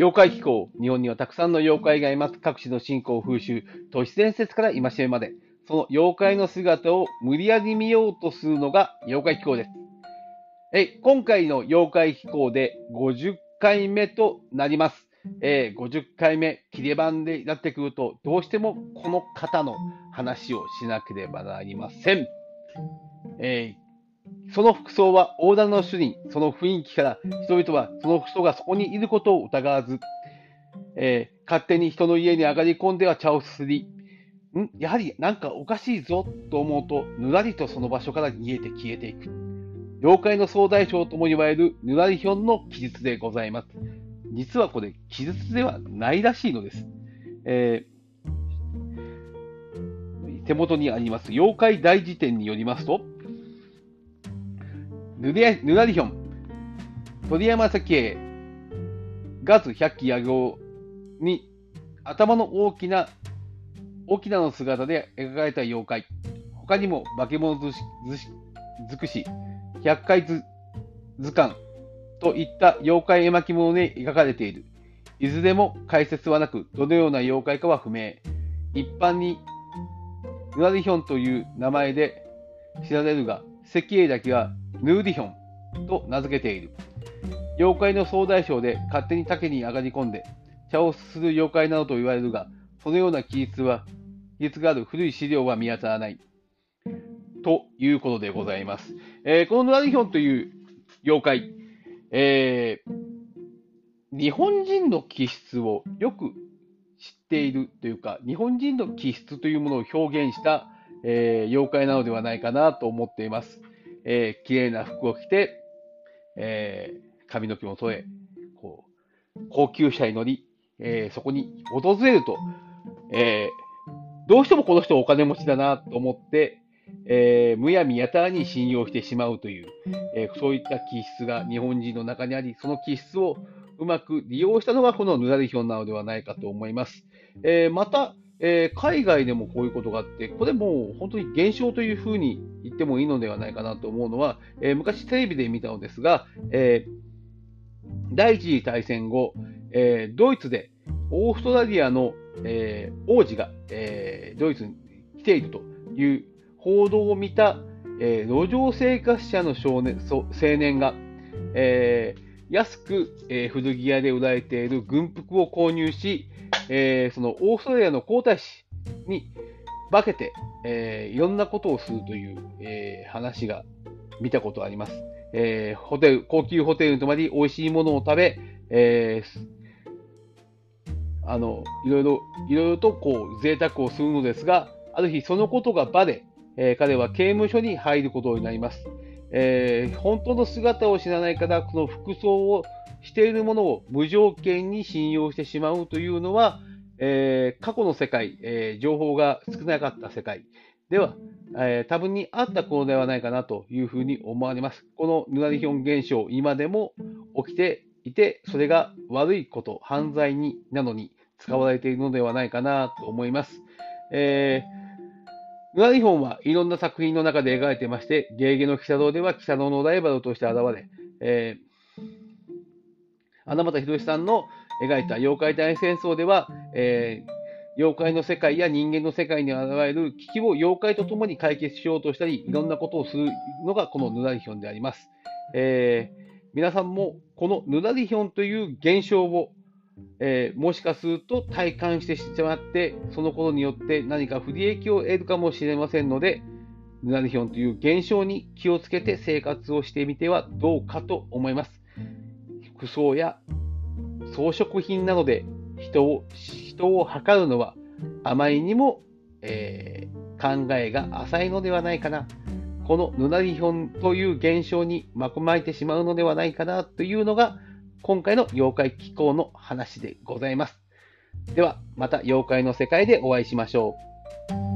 妖怪気候。日本にはたくさんの妖怪がいます。各地の信仰、風習、都市伝説から戒めまで。その妖怪の姿を無理やり見ようとするのが妖怪気候です。え今回の妖怪気候で50回目となります。えー、50回目、切れ番でやってくると、どうしてもこの方の話をしなければなりません。えー、その服装は大田の主人、その雰囲気から人々はその人がそこにいることを疑わず、えー、勝手に人の家に上がり込んでは茶をすすり、ん？やはりなんかおかしいぞと思うと、ぬらりとその場所から逃げて消えていく。妖怪の総大将とも言われるぬらりひょんの記述でございます。実はこれ、記述ではないらしいのです。えー、手元にあります妖怪大辞典によりますと、ぬらりひょん、鳥山石英、ガズ百鬼夜行に頭の大きな、大きなの姿で描かれた妖怪、他にも化け物尽くし、百回図鑑といった妖怪絵巻物に描かれている。いずれも解説はなく、どのような妖怪かは不明。一般に、ヌラリヒョンという名前で知られるが、石英だけはヌーリヒョンと名付けている。妖怪の総大将で勝手に竹に上がり込んで、茶をすする妖怪などと言われるが、そのような記述は、記述がある古い資料は見当たらない。ということでございます。えー、このヌラリヒョンという妖怪、えー、日本人の気質をよく知っているというか、日本人の気質というものを表現した、えー、妖怪なのではないかなと思っています。えー、綺麗な服を着て、えー、髪の毛を添え、こう、高級車に乗り、えー、そこに訪れると、え、どうしてもこの人お金持ちだなと思って、え、むやみやたらに信用してしまうという、え、そういった気質が日本人の中にあり、その気質をうまく利用したのがこのヌラリヒョンなのではないかと思います。え、また、え海外でもこういうことがあって、これもう本当に現象というふうに言ってもいいのではないかなと思うのは、え昔テレビで見たのですが、え第一次大戦後、えドイツでオーストラリアの、え王子が、えドイツに来ているという報道を見た、え、路上生活者の少年青年が、えー、安く、えー、古着屋で売られている軍服を購入し、えー、そのオーストラリアの皇太子に化けて、えー、いろんなことをするという、え、話が見たことあります。え、ホテル、高級ホテルに泊まり、美味しいものを食べ、え、あの、いろいろ、いろいろとこう、贅沢をするのですが、ある日そのことが場で、え、彼は刑務所に入ることになります。えー、本当の姿を知らないから、この服装をしているものを無条件に信用してしまうというのは、えー、過去の世界、え情報が少なかった世界では、え多分にあったことではないかなというふうに思われます。このヌラリヒョン現象、今でも起きていて、それが悪いこと、犯罪になのに使われているのではないかなと思います。えーグラリホンはいろんな作品の中で描かれてまして、ゲーゲの鬼太郎では鬼太郎のライバルとして現れ、えー、穴俣博さんの描いた妖怪大戦争では、えー、妖怪の世界や人間の世界に現れる危機を妖怪と共に解決しようとしたり、いろんなことをするのがこのヌラリヒョンであります。えー、皆さんもこのヌラリヒョンという現象をえー、もしかすると体感してしまって、そのことによって何か不利益を得るかもしれませんので、ヌナリヒョンという現象に気をつけて生活をしてみてはどうかと思います。服装や装飾品などで人を人を測るのはあまりにも、えー、考えが浅いのではないかな。このヌナリヒョンという現象に巻まれてしまうのではないかなというのが今回の妖怪気候の話でございます。では、また妖怪の世界でお会いしましょう。